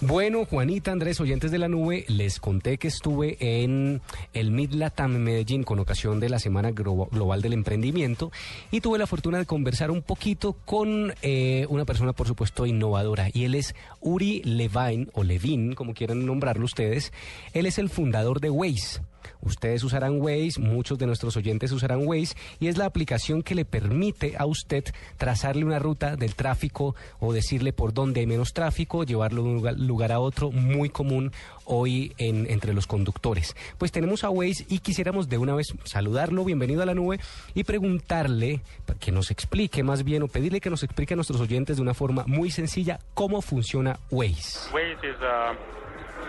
Bueno, Juanita, Andrés, oyentes de la nube, les conté que estuve en el Mid Latam Medellín con ocasión de la Semana Glo- Global del Emprendimiento y tuve la fortuna de conversar un poquito con eh, una persona, por supuesto, innovadora y él es Uri Levine o Levin, como quieran nombrarlo ustedes. Él es el fundador de Waze. Ustedes usarán Waze, muchos de nuestros oyentes usarán Waze y es la aplicación que le permite a usted trazarle una ruta del tráfico o decirle por dónde hay menos tráfico, llevarlo de un lugar, a otro, muy común hoy en, entre los conductores. Pues tenemos a Waze y quisiéramos de una vez saludarlo, bienvenido a la nube y preguntarle que nos explique más bien o pedirle que nos explique a nuestros oyentes de una forma muy sencilla cómo funciona Waze. Waze is a,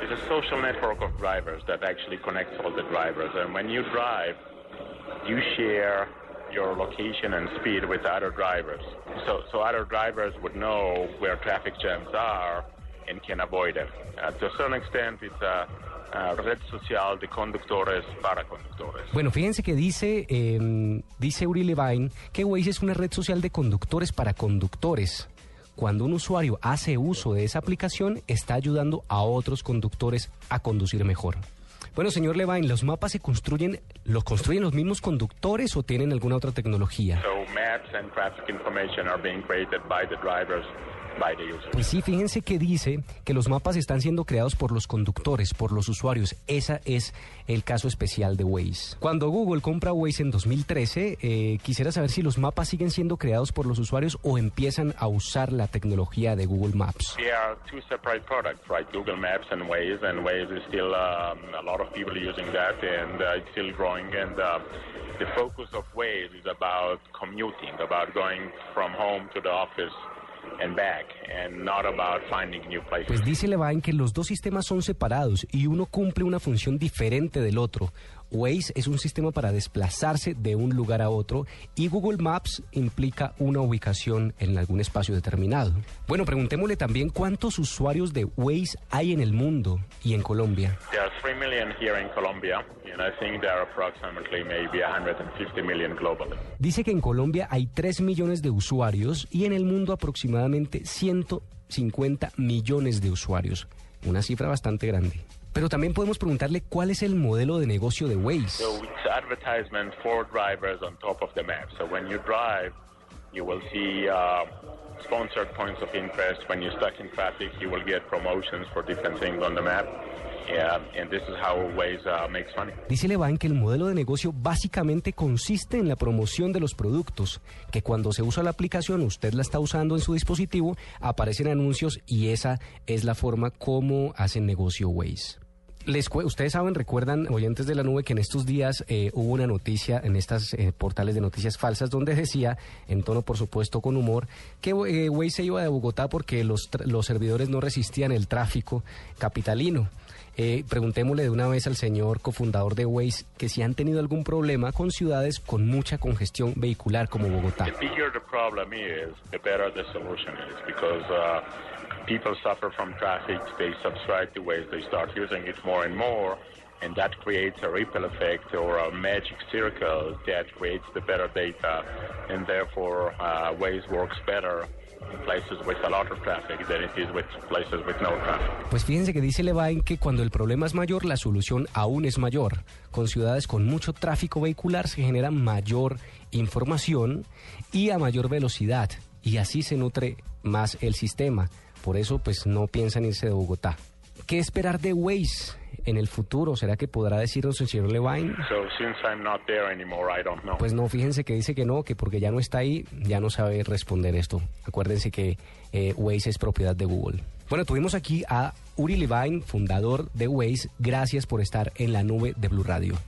is a social network of drivers that actually connects all the drivers. And when you drive, you share your location and speed with other drivers. So, so other drivers would know where traffic jams are and can avoid them. Uh, to a certain extent, it's a, a red social de conductores para conductores. Bueno, fíjense que dice, eh, dice Uri Levine que Waze es una red social de conductores para conductores. Cuando un usuario hace uso de esa aplicación, está ayudando a otros conductores a conducir mejor. Bueno, señor Levine, ¿los mapas se construyen, los construyen los mismos conductores o tienen alguna otra tecnología? So maps and traffic information are being created by the drivers, by the users. Pues sí, fíjense que dice que los mapas están siendo creados por los conductores, por los usuarios. Ese es el caso especial de Waze. Cuando Google compra Waze en 2013, eh, quisiera saber si los mapas siguen siendo creados por los usuarios o empiezan a usar la tecnología de Google Maps. They are two separate products, right? Google Maps and Waze, and Waze is still um, a lot of people using that, and uh, it's still growing. And uh, the focus of Waze is about commuting, about going from home to the office and back, and not about finding new places. Pues dice Levine que los dos sistemas son separados y uno cumple una función diferente del otro. Waze es un sistema para desplazarse de un lugar a otro y Google Maps implica una ubicación en algún espacio determinado. Bueno, preguntémosle también cuántos usuarios de Waze hay en el mundo y en Colombia. There are 3 million here in Colombia, and I think there are approximately maybe 150 million globally. Dice que en Colombia hay 3 millones de usuarios y en el mundo aproximadamente 150 millones de usuarios. Una cifra bastante grande. Pero también podemos preguntarle cuál es el modelo de negocio de Waze. So it's advertisement for drivers on top of the map. So when you drive, you will see uh, sponsored points of interest. When you're stuck in traffic, you will get promotions for different things on the map. Waze uh. Dice Levine que el modelo de negocio básicamente consiste en la promoción de los productos, que cuando se usa la aplicación, usted la está usando en su dispositivo, aparecen anuncios y esa es la forma como hacen negocio Waze. Les, ustedes saben, recuerdan, oyentes de la nube, que en estos días eh, hubo una noticia en estas eh, portales de noticias falsas donde decía, en tono por supuesto con humor, que eh, Waze se iba de Bogotá porque los, los servidores no resistían el tráfico capitalino. Eh, preguntémosle de una vez al señor cofundador de Waze que si han tenido algún problema con ciudades con mucha congestión vehicular como Bogotá. And more, and that creates a ripple effect or a magic circle that creates the better data, and therefore uh, Waze works better. Pues fíjense que dice Levine que cuando el problema es mayor, la solución aún es mayor. Con ciudades con mucho tráfico vehicular se genera mayor información y a mayor velocidad. Y así se nutre más el sistema. Por eso, pues no piensan irse de Bogotá. ¿Qué esperar de Waze en el futuro? ¿Será que podrá decirnos el señor Levine? Pues no, fíjense que dice que no, que porque ya no está ahí, ya no sabe responder esto. Acuérdense que eh, Waze es propiedad de Google. Bueno, tuvimos aquí a Uri Levine, fundador de Waze. Gracias por estar en la nube de Blue Radio.